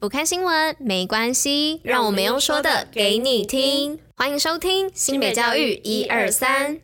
不看新闻没关系，让我们用说的给你听。欢迎收听新北教育一二三。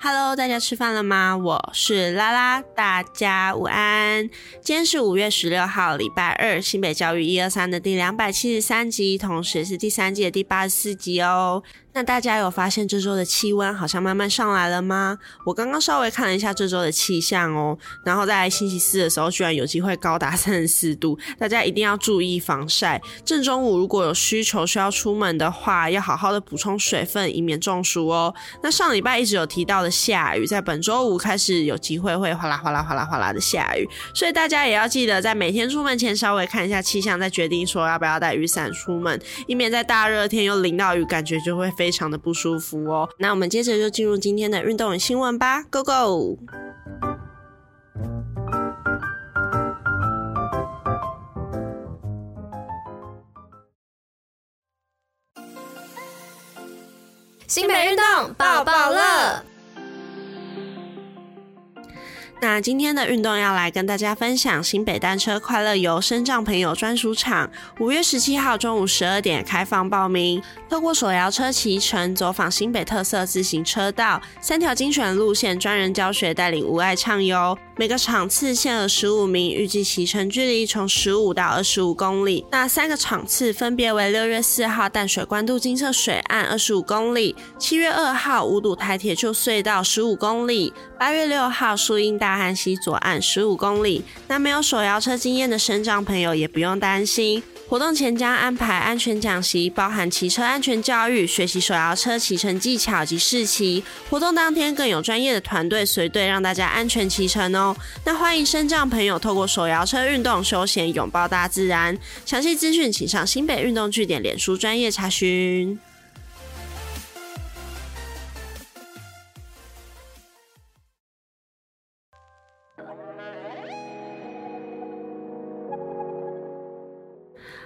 Hello，大家吃饭了吗？我是拉拉，大家午安。今天是五月十六号，礼拜二，新北教育一二三的第两百七十三集，同时是第三季的第八十四集哦。那大家有发现这周的气温好像慢慢上来了吗？我刚刚稍微看了一下这周的气象哦，然后在星期四的时候居然有机会高达三十四度，大家一定要注意防晒。正中午如果有需求需要出门的话，要好好的补充水分，以免中暑哦。那上礼拜一直有提到的下雨，在本周五开始有机会会哗啦哗啦哗啦哗啦的下雨，所以大家也要记得在每天出门前稍微看一下气象，再决定说要不要带雨伞出门，以免在大热天又淋到雨，感觉就会非。非常的不舒服哦。那我们接着就进入今天的运动新闻吧，Go Go！新北运动爆爆乐。那今天的运动要来跟大家分享新北单车快乐游深障朋友专属场，五月十七号中午十二点开放报名。透过手摇车骑乘，走访新北特色自行车道，三条精选路线，专人教学带领无碍畅游。每个场次限额十五名，预计骑程距离从十五到二十五公里。那三个场次分别为六月四号淡水关渡金色水岸二十五公里，七月二号五堵台铁旧隧道十五公里，八月六号树荫大。汉溪左岸十五公里，那没有手摇车经验的身障朋友也不用担心。活动前将安排安全讲习，包含骑车安全教育、学习手摇车骑乘技巧及试骑。活动当天更有专业的团队随队，让大家安全骑乘哦。那欢迎身障朋友透过手摇车运动休闲，拥抱大自然。详细资讯请上新北运动据点脸书专业查询。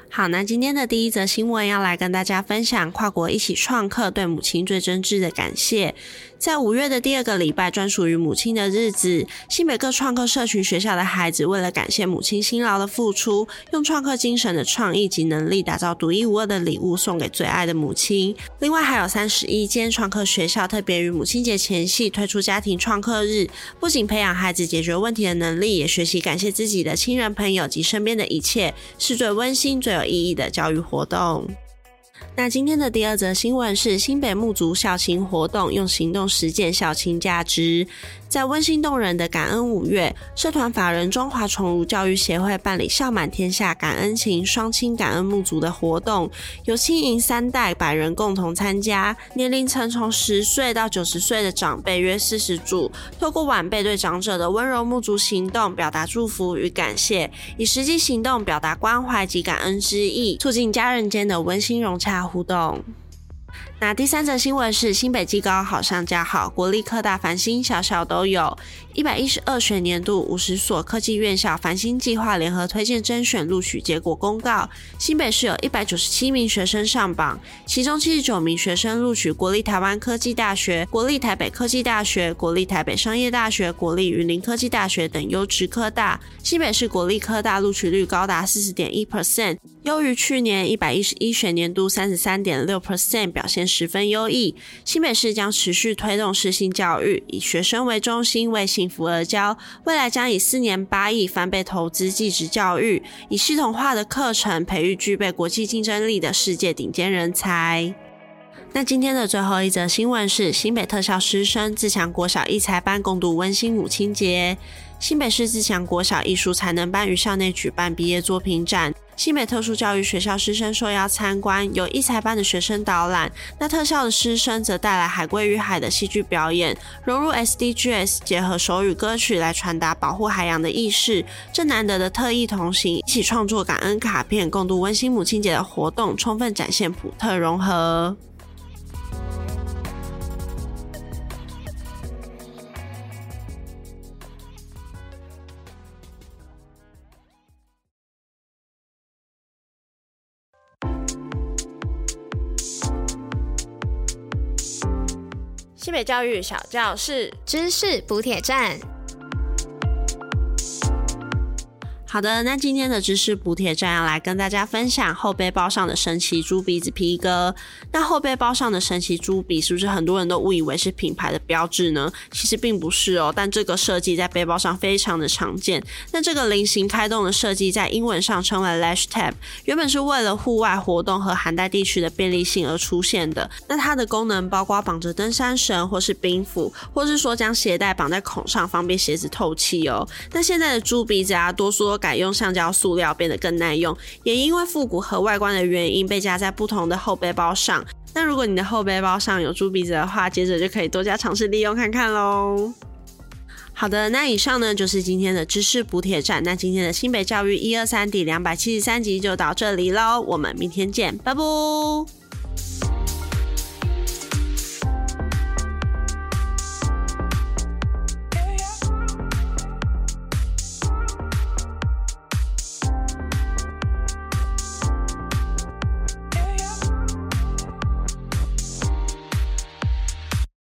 好，那今天的第一则新闻要来跟大家分享跨国一起创客对母亲最真挚的感谢。在五月的第二个礼拜，专属于母亲的日子，新北各创客社群学校的孩子为了感谢母亲辛劳的付出，用创客精神的创意及能力，打造独一无二的礼物送给最爱的母亲。另外，还有三十一间创客学校特别于母亲节前夕推出家庭创客日，不仅培养孩子解决问题的能力，也学习感谢自己的亲人朋友及身边的一切，是最温馨、最有意义的教育活动。那今天的第二则新闻是新北木族校庆活动，用行动实践校庆价值。在温馨动人的感恩五月，社团法人中华宠儒教育协会办理孝满天下感恩情双亲感恩沐足的活动，由青银三代百人共同参加，年龄层从十岁到九十岁的长辈约四十组，透过晚辈对长者的温柔沐足行动，表达祝福与感谢，以实际行动表达关怀及感恩之意，促进家人间的温馨融洽互动。那第三则新闻是新北技高好上加好，国立科大繁星小小都有。一百一十二学年度五十所科技院校繁星计划联合推荐甄选录取结果公告，新北市有一百九十七名学生上榜，其中七十九名学生录取国立台湾科技大学、国立台北科技大学、国立台北商业大学、国立云林科技大学等优质科大。新北市国立科大录取率高达四十点一 percent，优于去年一百一十一学年度三十三点六 percent，表现十分优异。新北市将持续推动适性教育，以学生为中心，为幸福而教。未来将以四年八亿翻倍投资技职教育，以系统化的课程培育具备国际竞争力的世界顶尖人才。那今天的最后一则新闻是新北特校师生自强国小艺才班共度温馨母亲节。新北市自强国小艺术才能班于校内举办毕业作品展。新北特殊教育学校师生受邀参观，由艺才班的学生导览，那特校的师生则带来《海龟与海》的戏剧表演，融入 SDGs，结合手语歌曲来传达保护海洋的意识。这难得的特异同行，一起创作感恩卡片，共度温馨母亲节的活动，充分展现普特融合。西北教育小教室知识补铁站。好的，那今天的知识补帖站要来跟大家分享后背包上的神奇猪鼻子皮革。那后背包上的神奇猪鼻是不是很多人都误以为是品牌的标志呢？其实并不是哦，但这个设计在背包上非常的常见。那这个菱形开洞的设计在英文上称为 Lash Tab，原本是为了户外活动和寒带地区的便利性而出现的。那它的功能包括绑着登山绳，或是冰斧，或是说将鞋带绑在孔上，方便鞋子透气哦。那现在的猪鼻子啊，多说改用橡胶塑料，变得更耐用，也因为复古和外观的原因，被加在不同的后背包上。那如果你的后背包上有猪鼻子的话，接着就可以多加尝试利用看看喽。好的，那以上呢就是今天的知识补帖站。那今天的新北教育一二三第两百七十三集就到这里喽，我们明天见，拜拜。